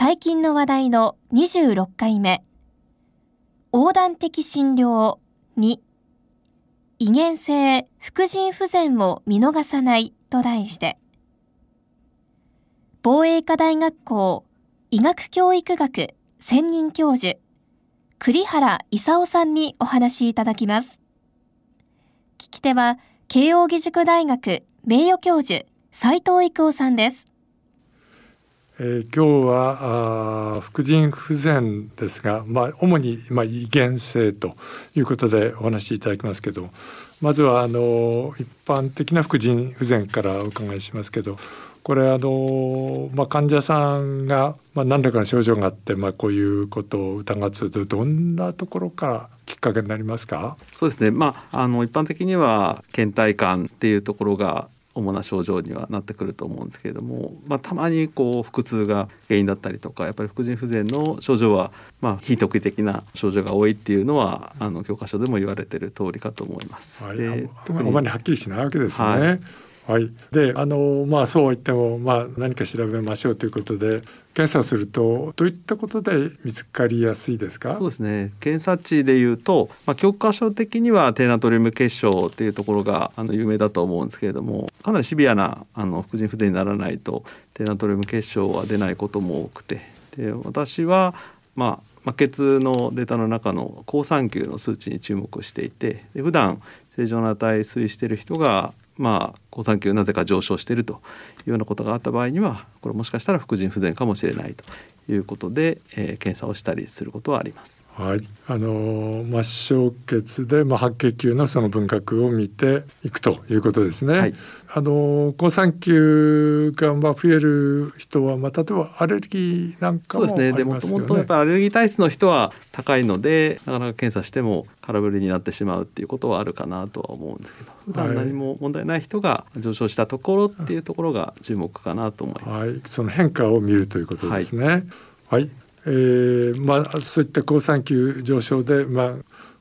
最近の話題の26回目。横断的診療2遺伝性副腎不全を見逃さないと題して。防衛科大学校医学教育学専任教授栗原勲さんにお話しいただきます。聞き手は慶應義塾大学名誉教授斉藤育夫さんです。えー、今日は副腎不全ですが、まあ、主に、まあ、遺伝性ということでお話しいただきますけどまずはあの一般的な副腎不全からお伺いしますけどこれあの、まあ、患者さんが、まあ、何らかの症状があって、まあ、こういうことを疑ってとどんなところからきっかけになりますか？そうですね、まあ、あの一般的には倦怠感っていうところが主な症状にはなってくると思うんですけれども、まあ、たまにこう腹痛が原因だったりとかやっぱり副腎不全の症状はまあ非特異的な症状が多いっていうのはあの教科書でも言われてる通りかと思います。はい、であまりはっきりしないわけですね。はいはい、であのまあそうは言っても、まあ、何か調べましょうということで検査をするとどういったことで見つかりやすいですか？そうですね。検査値でいうと、まあ、教科書的には低ナトリウム結晶っていうところがあの有名だと思うんですけれどもかなりシビアなあの副腎不全にならないと低ナトリウム結晶は出ないことも多くて。で私はまあまあ、血のデータの中の好酸球の数値に注目していてで普段正常な値推移している人がまあ、好酸球なぜか上昇しているというようなことがあった場合にはこれもしかしたら副腎不全かもしれないということで、えー、検査をしたりすることはあります。はい、あの末梢血で、まあ、白血球のその分割を見ていくということですね。はい、あの好酸球がまあ増える人は、まあ、例えばアレルギーなんかも、ね、そうですね。でもともとやっぱアレルギー体質の人は高いのでなかなか検査しても空振りになってしまうっていうことはあるかなとは思うんですけど普段何も問題ない人が上昇したところっていうところが注目かなと思います。はい、その変化を見るということですね。はい、はいえーまあ、そういった好酸球上昇で、まあ、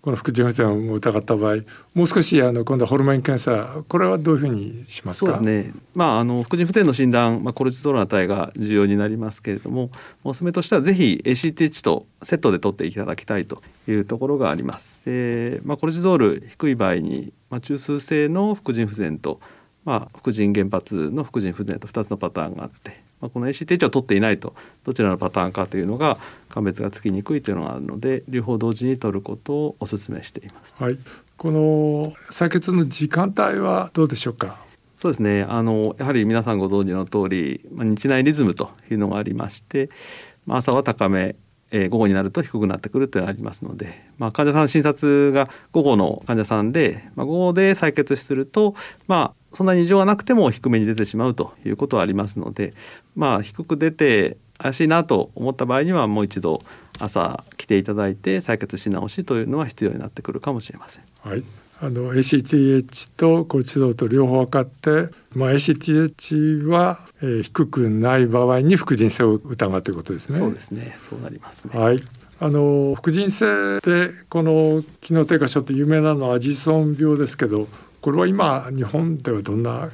この副腎不全を疑った場合もう少しあの今度はホルモン検査これはどういうふうにしますか？そうですね、まあ、あの副腎不全の診断、まあ、コルチゾールの値が重要になりますけれどもおすすめとしてはぜひ ACTH とセットで取っていただきたいというところがあります。でまあ、コルチゾール低い場合に、まあ、中枢性の副腎不全と、まあ、副腎原発の副腎不全と2つのパターンがあってまあ、この ACTH を取っていないとどちらのパターンかというのが鑑別がつきにくいというのがあるので両方同時に取ることをお勧めしています。はい、この採血の時間帯はどうでしょうか？そうですねあのやはり皆さんご存知の通り、まあ、日内リズムというのがありまして、まあ、朝は高めえー、午後になると低くなってくるというのがありますので、まあ、患者さん診察が午後の患者さんで、まあ、午後で採血すると、まあ、そんなに異常がなくても低めに出てしまうということはありますので、まあ、低く出て怪しいなと思った場合にはもう一度朝来ていただいて採血し直しというのは必要になってくるかもしれません。はいあの ACTH とコルチゾールと両方分かって、まあ、ACTH は、えー、低くない場合に副腎性を疑うということですね。そうですね。そうなります、ね、はい。あの副腎性でこの機能低下症って有名なのはアジソン病ですけどこれは今日本ではどんな？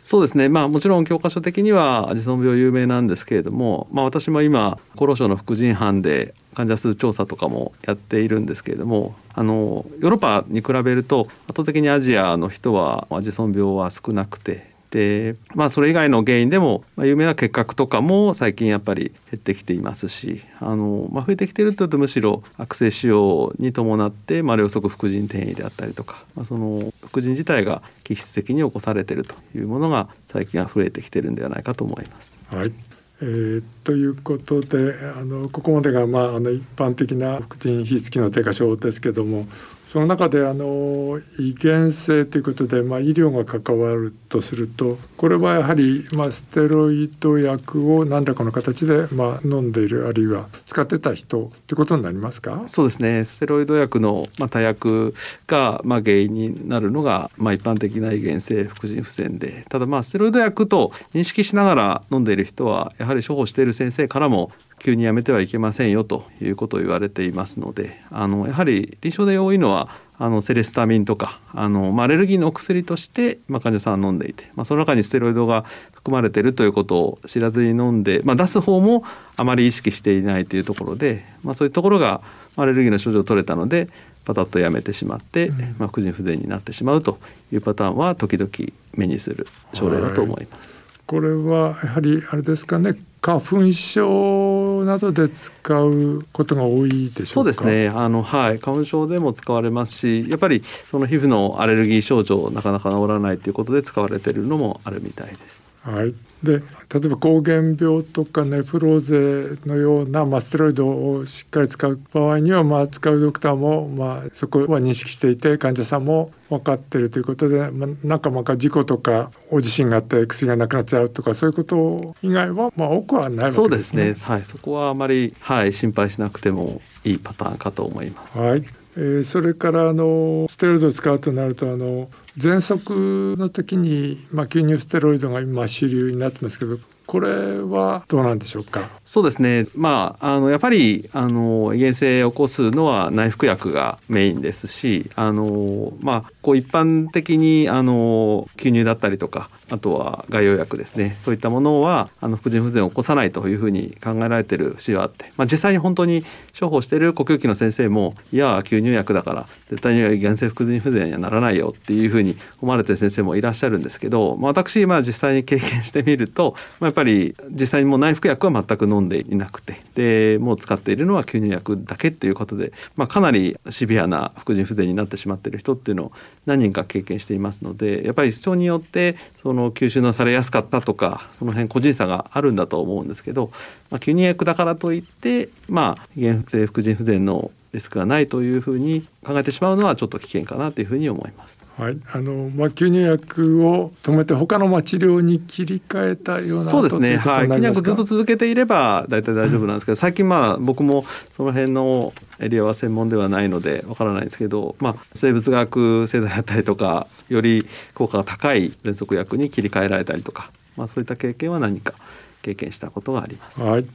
そうですね。まあもちろん教科書的にはアジソン病有名なんですけれども、まあ、私も今厚労省の副腎班で患者数調査とかもやっているんですけれどもあのヨーロッパに比べると圧倒的にアジアの人はアジソン病は少なくてでまあそれ以外の原因でも、まあ、有名な結核とかも最近やっぱり減ってきていますしあの、まあ、増えてきてるというとむしろ悪性腫瘍に伴って、まあ、両側副腎転移であったりとか、まあ、その副腎自体が気質的に起こされているというものが最近は増えてきてるんではないかと思います。はいえー、ということであのここまでが、まあ、あの一般的な副腎皮質機能低下症ですけどもその中であの遺伝性ということで、まあ、医療が関わるとするとこれはやはり、まあ、ステロイド薬を何らかの形で、まあ、飲んでいるあるいは使ってた人ということになりますか？そうですね。ステロイド薬の、まあ、多薬が、まあ、原因になるのが、まあ、一般的な遺伝性副腎不全で。ただまあステロイド薬と認識しながら飲んでいる人はやはり処方している先生からも急にやめてはいけませんよということを言われていますのであのやはり臨床で多いのはあのセレスタミンとかあの、まあ、アレルギーのお薬として、まあ、患者さんは飲んでいて、まあ、その中にステロイドが含まれているということを知らずに飲んで、まあ、出す方もあまり意識していないというところで、まあ、そういうところがアレルギーの症状を取れたのでパタッとやめてしまって、うん、まあ、副腎不全になってしまうというパターンは時々目にする症例だと思います。これはやはりあれですかね花粉症などで使うことが多いでしょうそうですね。あの、はい、花粉症でも使われますしやっぱりその皮膚のアレルギー症状なかなか治らないということで使われているのもあるみたいです。はい、で例えば膠原病とかネフローゼのような、まあ、ステロイドをしっかり使う場合には、まあ、使うドクターも、まあ、そこは認識していて患者さんも分かっているということで、まあ、なんかまあ事故とかお地震があって薬がなくなっちゃうとかそういうこと以外は、まあ、多くはないわけですね。そうですねはい、そこはあまり、はい、心配しなくてもいいパターンかと思います。はいえー、それからあのステロイドを使うとなるとあの喘息の時に、まあ、吸入ステロイドが今主流になってますけどこれはどうなんでしょうか？そうですね。まああのやっぱりあの遺伝性を起こすのは内服薬がメインですしあのまあこう一般的にあの吸入だったりとかあとは外用薬ですね。そういったものはあの副腎不全を起こさないというふうに考えられてる節はあって、まあ、実際に本当に処方している呼吸器の先生もいや吸入薬だから絶対に遺伝性副腎不全にはならないよっていうふうに思われてる先生もいらっしゃるんですけど、まあ、私まあ実際に経験してみると、まあ、ぱり実際にもう内服薬は全く飲んでいなくて。でもう使っているのは吸入薬だけっていうことで、まあ、かなりシビアな副腎不全になってしまっている人っていうのを何人か経験していますのでやっぱり人によってその吸収のされやすかったとかその辺個人差があるんだと思うんですけど、まあ、吸入薬だからといってまあ原性副腎不全のリスクがないというふうに考えてしまうのはちょっと危険かなというふうに思います。はい、あのまあ吸入薬を止めて他のまあ治療に切り替えたようなそうですね。はい、吸入薬ずっと続けていれば大体大丈夫なんですけど、最近まあ僕もその辺のエリアは専門ではないのでわからないですけど、まあ生物学製剤だったりとかより効果が高い喘息薬に切り替えられたりとか、まあそういった経験は何か経験したことがあります。はい。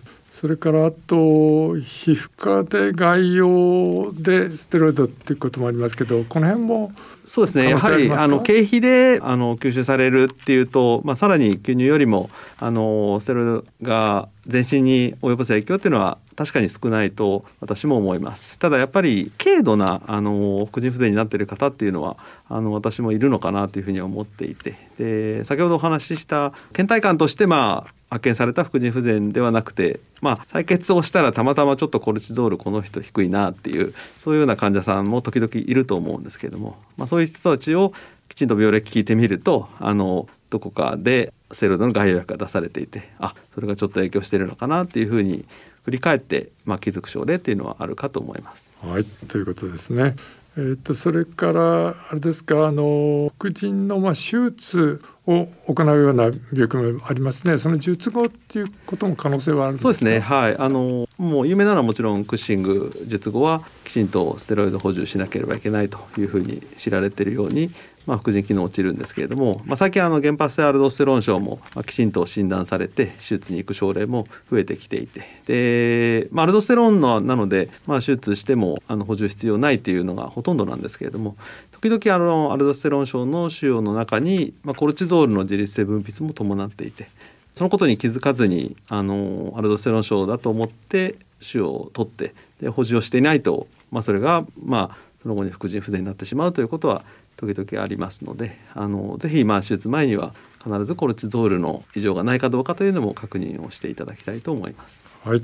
それからあと皮膚科で外用でステロイドっていうこともありますけどこの辺もそうですね。やはりあの経費であの吸収されるっていうと、まあ、さらに吸入よりもあのステロイドが全身に及ぼす影響っていうのは確かに少ないと私も思います。ただやっぱり軽度なあの副腎不全になっている方っていうのはあの私もいるのかなというふうに思っていて。で先ほどお話しした倦怠感としてまあ発見された副腎不全ではなくて、まあ、採血をしたらたまたまちょっとコルチゾールこの人低いなっていうそういうような患者さんも時々いると思うんですけれども、まあ、そういう人たちをきちんと病歴聞いてみるとあのどこかでステロイドの外用薬が出されていてあそれがちょっと影響しているのかなっていうふうに振り返って、まあ、気づく症例っていうのはあるかと思います。はいということですね。えーと、それからあれですかあの副腎のまあ手術を行うような病気もありますね。その術後っていうことも可能性はあるそうですね。はい。あのもう有名なのはもちろんクッシング術後はきちんとステロイド補充しなければいけないというふうに知られているように、まあ、副腎機能落ちるんですけれども、まあ、最近あの原発性アルドステロン症もきちんと診断されて手術に行く症例も増えてきていて。で、まあ、アルドステロンのなので、まあ、手術してもあの補充必要ないっていうのがほとんどなんですけれども時々あのアルドステロン症の腫瘍の中に、まあ、コルチゾールの自律性分泌も伴っていてそのことに気づかずにあのアルドステロン症だと思って腫瘍を取ってで補充をしていないと、まあ、それがまあその後に副腎不全になってしまうということは時々ありますのであのぜひまあ手術前には必ずコルチゾールの異常がないかどうかというのも確認をしていただきたいと思います。はい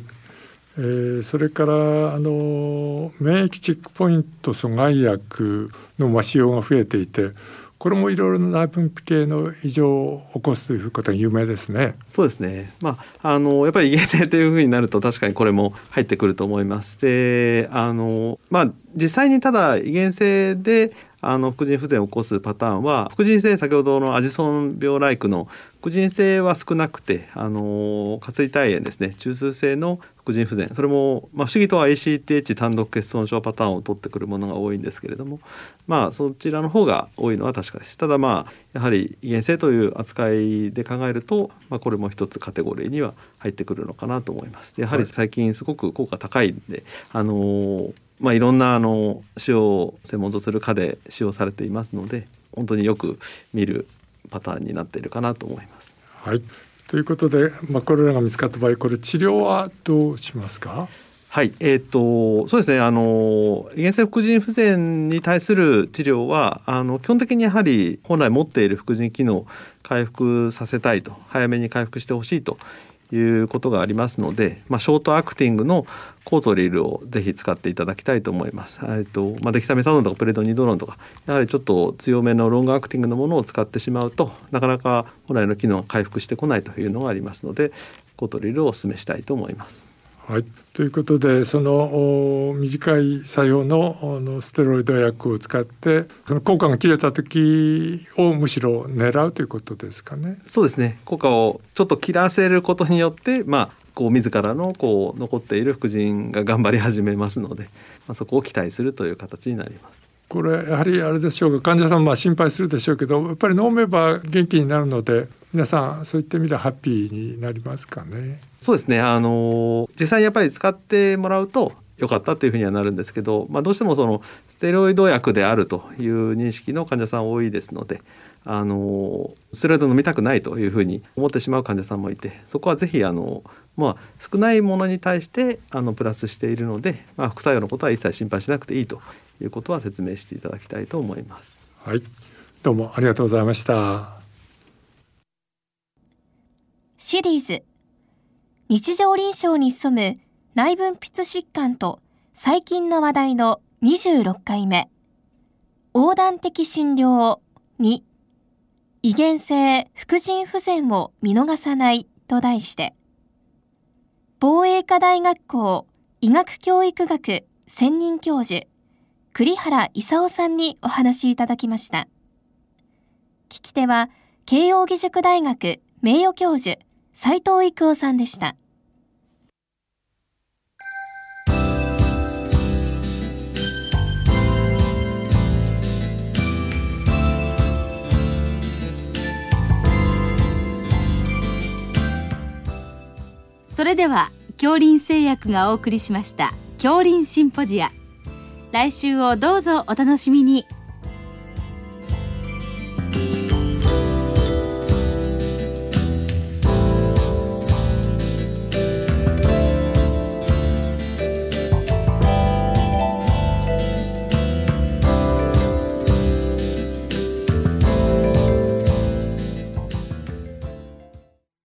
えー、それからあの免疫チェックポイント阻害薬の使用が増えていてこれもいろいろな内分泌系の異常を起こすということが有名ですね。そうですね。まああのやっぱり遺伝性というふうになると確かにこれも入ってくると思います。で、あのまあ実際にただ遺伝性であの副腎不全を起こすパターンは副腎性先ほどのアジソン病ライクの副腎性は少なくてあの下垂体炎ですね。中枢性の副腎不全。それも、まあ、不思議とは ACTH 単独欠損症パターンを取ってくるものが多いんですけれどもまあそちらの方が多いのは確かです。ただまあやはり遺伝性という扱いで考えると、まあ、これも一つカテゴリーには入ってくるのかなと思います。やはり最近すごく効果高いんであのまあ、いろんなあの塩を専門とする科で使用されていますので本当によく見るパターンになっているかなと思います。はい。ということで、まあ、これらが見つかった場合これ治療はどうしますか？はい、えーと、そうですね。あの遺伝性副腎不全に対する治療はあの基本的にやはり本来持っている副腎機能を回復させたいと早めに回復してほしいということがありますので、まあ、ショートアクティングのコートリルをぜひ使っていただきたいと思います。えっとまあ、デキサメタノンとかプレドニドロンとかやはりちょっと強めのロングアクティングのものを使ってしまうとなかなか本来の機能が回復してこないというのがありますのでコートリルをお勧めしたいと思います。はい、ということでその短い作用ののステロイド薬を使ってその効果が切れた時をむしろ狙うということですかね。そうですね効果をちょっと切らせることによってまあこう自らのこう残っている副腎が頑張り始めますので、まあ、そこを期待するという形になります。これやはりあれでしょうか患者さんまあ心配するでしょうけどやっぱり飲めば元気になるので皆さんそういった意味ではハッピーになりますかね。そうですねあの実際にやっぱり使ってもらうと良かったっていうふうにはなるんですけど、まあ、どうしてもそのステロイド薬であるという認識の患者さん多いですのであのステロイド飲みたくないというふうに思ってしまう患者さんもいてそこはぜひあの、まあ、少ないものに対してあのプラスしているので、まあ、副作用のことは一切心配しなくていいということは説明していただきたいと思います。はい、どうもありがとうございました。シリーズ。日常臨床に潜む内分泌疾患と最近の話題の26回目。横断的診療2遺伝性副腎不全を見逃さないと題して。防衛科大学校医学教育学専任教授栗原勲さんにお話しいただきました。聞き手は慶應義塾大学名誉教授斉藤育夫さんでした。それでは恐林製薬がお送りしました恐林シンポジア来週をどうぞお楽しみに